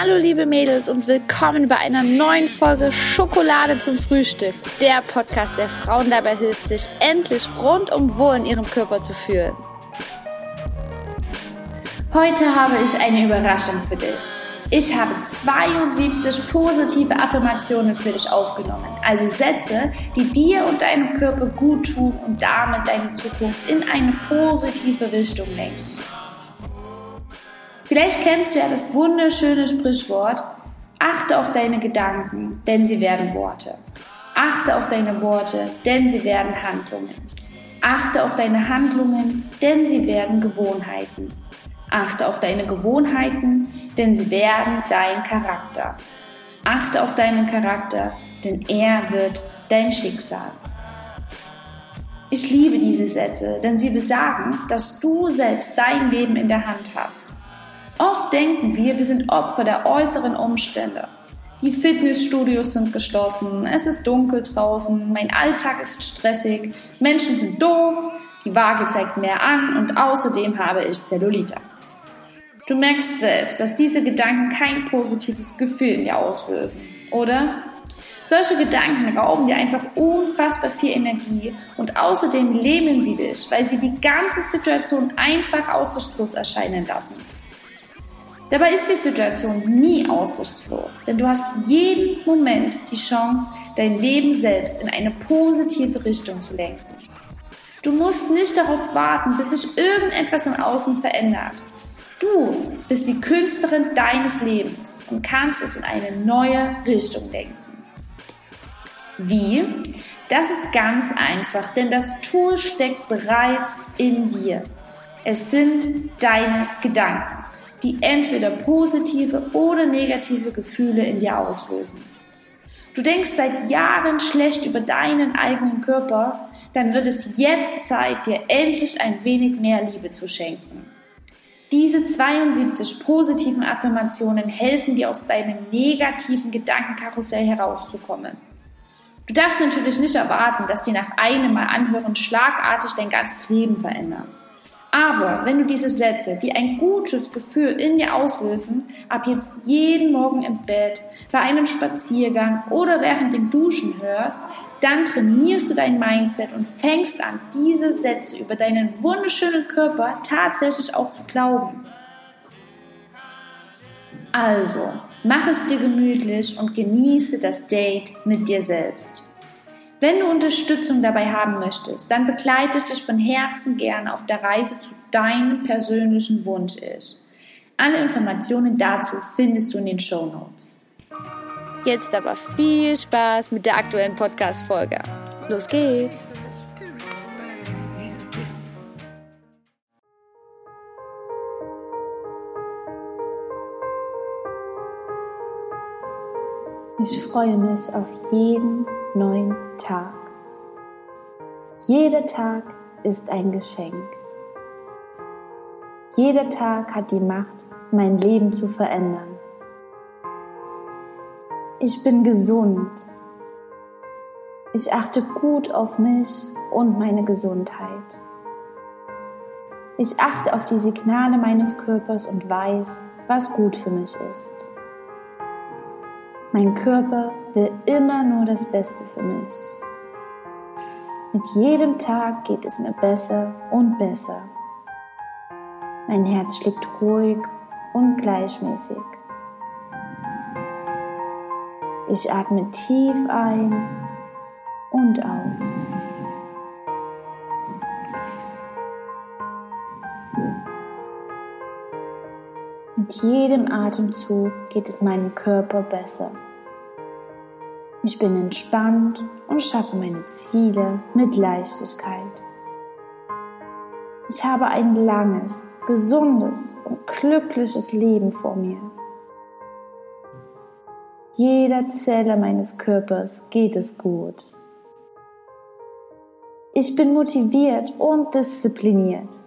Hallo liebe Mädels und willkommen bei einer neuen Folge Schokolade zum Frühstück. Der Podcast, der Frauen dabei hilft, sich endlich rundum wohl in ihrem Körper zu fühlen. Heute habe ich eine Überraschung für dich. Ich habe 72 positive Affirmationen für dich aufgenommen, also Sätze, die dir und deinem Körper gut tun und damit deine Zukunft in eine positive Richtung lenken. Vielleicht kennst du ja das wunderschöne Sprichwort, achte auf deine Gedanken, denn sie werden Worte. Achte auf deine Worte, denn sie werden Handlungen. Achte auf deine Handlungen, denn sie werden Gewohnheiten. Achte auf deine Gewohnheiten, denn sie werden dein Charakter. Achte auf deinen Charakter, denn er wird dein Schicksal. Ich liebe diese Sätze, denn sie besagen, dass du selbst dein Leben in der Hand hast. Oft denken wir, wir sind Opfer der äußeren Umstände. Die Fitnessstudios sind geschlossen, es ist dunkel draußen, mein Alltag ist stressig, Menschen sind doof, die Waage zeigt mehr an und außerdem habe ich Zellulite. Du merkst selbst, dass diese Gedanken kein positives Gefühl in dir auslösen, oder? Solche Gedanken rauben dir einfach unfassbar viel Energie und außerdem lähmen sie dich, weil sie die ganze Situation einfach aussichtslos erscheinen lassen. Dabei ist die Situation nie aussichtslos, denn du hast jeden Moment die Chance, dein Leben selbst in eine positive Richtung zu lenken. Du musst nicht darauf warten, bis sich irgendetwas im Außen verändert. Du bist die Künstlerin deines Lebens und kannst es in eine neue Richtung lenken. Wie? Das ist ganz einfach, denn das Tool steckt bereits in dir. Es sind deine Gedanken die entweder positive oder negative Gefühle in dir auslösen. Du denkst seit Jahren schlecht über deinen eigenen Körper, dann wird es jetzt Zeit, dir endlich ein wenig mehr Liebe zu schenken. Diese 72 positiven Affirmationen helfen dir aus deinem negativen Gedankenkarussell herauszukommen. Du darfst natürlich nicht erwarten, dass sie nach einem Mal anhören schlagartig dein ganzes Leben verändern. Aber wenn du diese Sätze, die ein gutes Gefühl in dir auslösen, ab jetzt jeden Morgen im Bett, bei einem Spaziergang oder während dem Duschen hörst, dann trainierst du dein Mindset und fängst an, diese Sätze über deinen wunderschönen Körper tatsächlich auch zu glauben. Also, mach es dir gemütlich und genieße das Date mit dir selbst. Wenn du Unterstützung dabei haben möchtest, dann begleite ich dich von Herzen gerne auf der Reise zu deinem persönlichen Wunsch ist. Alle Informationen dazu findest du in den Show Notes. Jetzt aber viel Spaß mit der aktuellen Podcast-Folge. Los geht's! Ich freue mich auf jeden neuen Tag. Jeder Tag ist ein Geschenk. Jeder Tag hat die Macht, mein Leben zu verändern. Ich bin gesund. Ich achte gut auf mich und meine Gesundheit. Ich achte auf die Signale meines Körpers und weiß, was gut für mich ist. Mein Körper will immer nur das Beste für mich. Mit jedem Tag geht es mir besser und besser. Mein Herz schlägt ruhig und gleichmäßig. Ich atme tief ein und aus. Mit jedem Atemzug geht es meinem Körper besser. Ich bin entspannt und schaffe meine Ziele mit Leichtigkeit. Ich habe ein langes, gesundes und glückliches Leben vor mir. Jeder Zelle meines Körpers geht es gut. Ich bin motiviert und diszipliniert.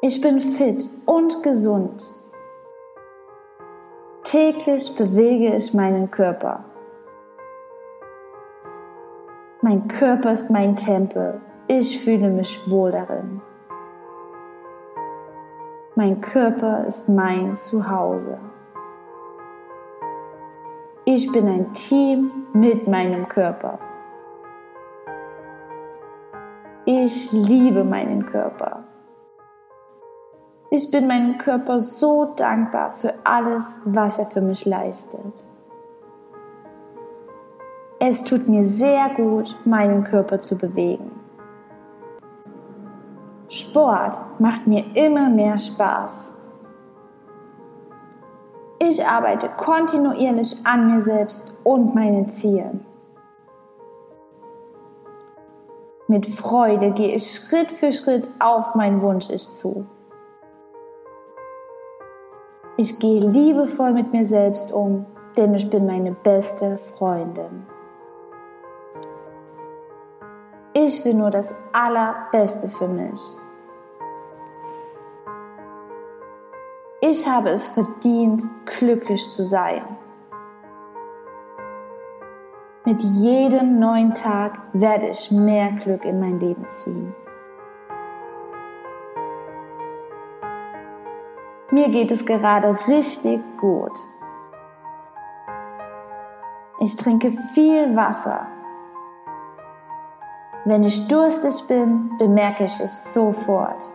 Ich bin fit und gesund. Täglich bewege ich meinen Körper. Mein Körper ist mein Tempel. Ich fühle mich wohl darin. Mein Körper ist mein Zuhause. Ich bin ein Team mit meinem Körper. Ich liebe meinen Körper. Ich bin meinem Körper so dankbar für alles, was er für mich leistet. Es tut mir sehr gut, meinen Körper zu bewegen. Sport macht mir immer mehr Spaß. Ich arbeite kontinuierlich an mir selbst und meinen Zielen. Mit Freude gehe ich Schritt für Schritt auf mein Wunsch-Ich zu. Ich gehe liebevoll mit mir selbst um, denn ich bin meine beste Freundin. Ich will nur das Allerbeste für mich. Ich habe es verdient, glücklich zu sein. Mit jedem neuen Tag werde ich mehr Glück in mein Leben ziehen. Mir geht es gerade richtig gut. Ich trinke viel Wasser. Wenn ich durstig bin, bemerke ich es sofort.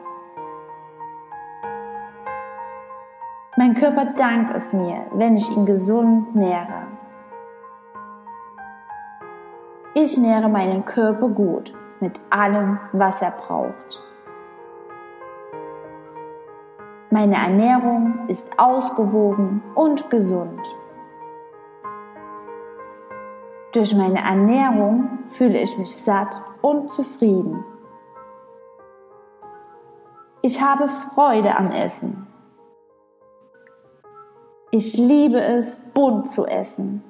Mein Körper dankt es mir, wenn ich ihn gesund nähre. Ich nähre meinen Körper gut mit allem, was er braucht. Meine Ernährung ist ausgewogen und gesund. Durch meine Ernährung fühle ich mich satt und zufrieden. Ich habe Freude am Essen. Ich liebe es, bunt zu essen.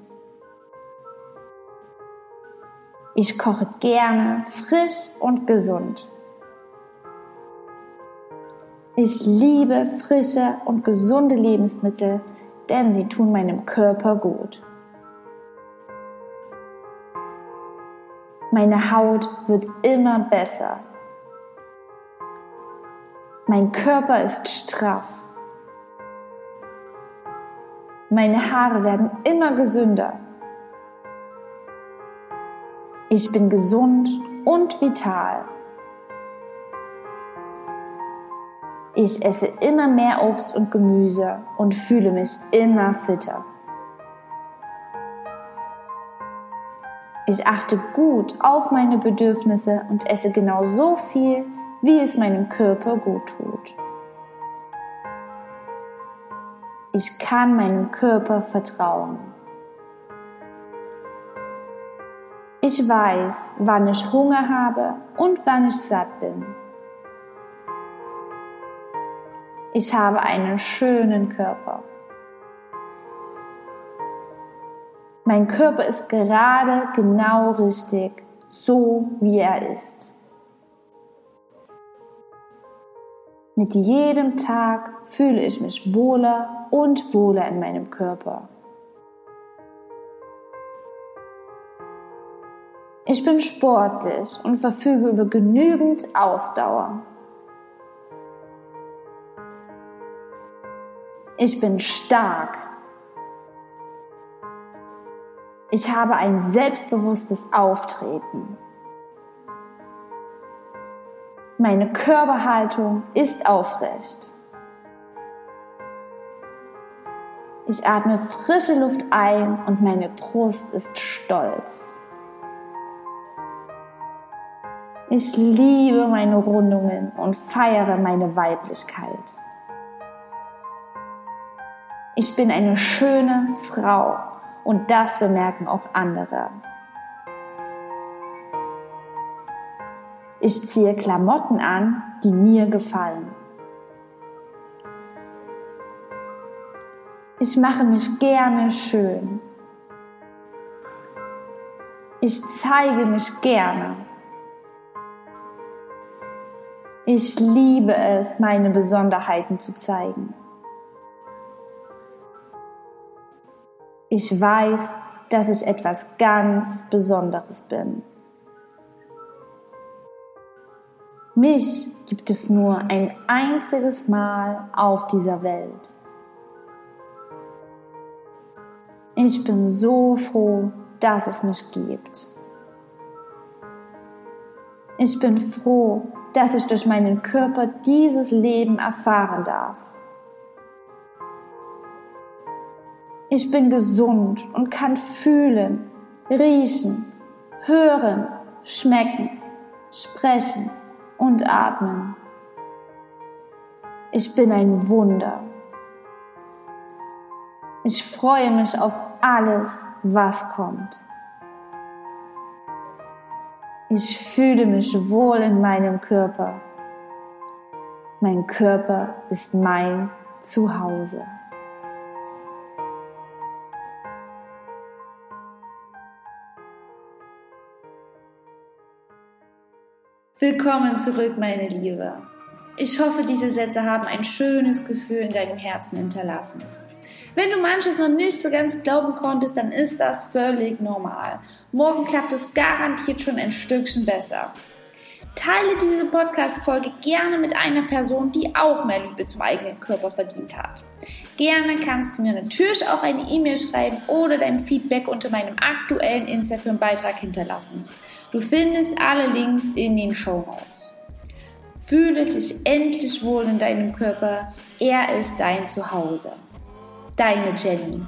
Ich koche gerne, frisch und gesund. Ich liebe frische und gesunde Lebensmittel, denn sie tun meinem Körper gut. Meine Haut wird immer besser. Mein Körper ist straff. Meine Haare werden immer gesünder. Ich bin gesund und vital. Ich esse immer mehr Obst und Gemüse und fühle mich immer fitter. Ich achte gut auf meine Bedürfnisse und esse genau so viel, wie es meinem Körper gut tut. Ich kann meinem Körper vertrauen. Ich weiß, wann ich Hunger habe und wann ich satt bin. Ich habe einen schönen Körper. Mein Körper ist gerade genau richtig, so wie er ist. Mit jedem Tag fühle ich mich wohler und wohler in meinem Körper. Ich bin sportlich und verfüge über genügend Ausdauer. Ich bin stark. Ich habe ein selbstbewusstes Auftreten. Meine Körperhaltung ist aufrecht. Ich atme frische Luft ein und meine Brust ist stolz. Ich liebe meine Rundungen und feiere meine Weiblichkeit. Ich bin eine schöne Frau und das bemerken auch andere. Ich ziehe Klamotten an, die mir gefallen. Ich mache mich gerne schön. Ich zeige mich gerne. Ich liebe es, meine Besonderheiten zu zeigen. Ich weiß, dass ich etwas ganz Besonderes bin. Mich gibt es nur ein einziges Mal auf dieser Welt. Ich bin so froh, dass es mich gibt. Ich bin froh, dass ich durch meinen Körper dieses Leben erfahren darf. Ich bin gesund und kann fühlen, riechen, hören, schmecken, sprechen und atmen. Ich bin ein Wunder. Ich freue mich auf alles, was kommt. Ich fühle mich wohl in meinem Körper. Mein Körper ist mein Zuhause. Willkommen zurück, meine Liebe. Ich hoffe, diese Sätze haben ein schönes Gefühl in deinem Herzen hinterlassen. Wenn du manches noch nicht so ganz glauben konntest, dann ist das völlig normal. Morgen klappt es garantiert schon ein Stückchen besser. Teile diese Podcast-Folge gerne mit einer Person, die auch mehr Liebe zum eigenen Körper verdient hat. Gerne kannst du mir natürlich auch eine E-Mail schreiben oder dein Feedback unter meinem aktuellen Instagram-Beitrag hinterlassen. Du findest alle Links in den Show Notes. Fühle dich endlich wohl in deinem Körper. Er ist dein Zuhause. Deine Jenny.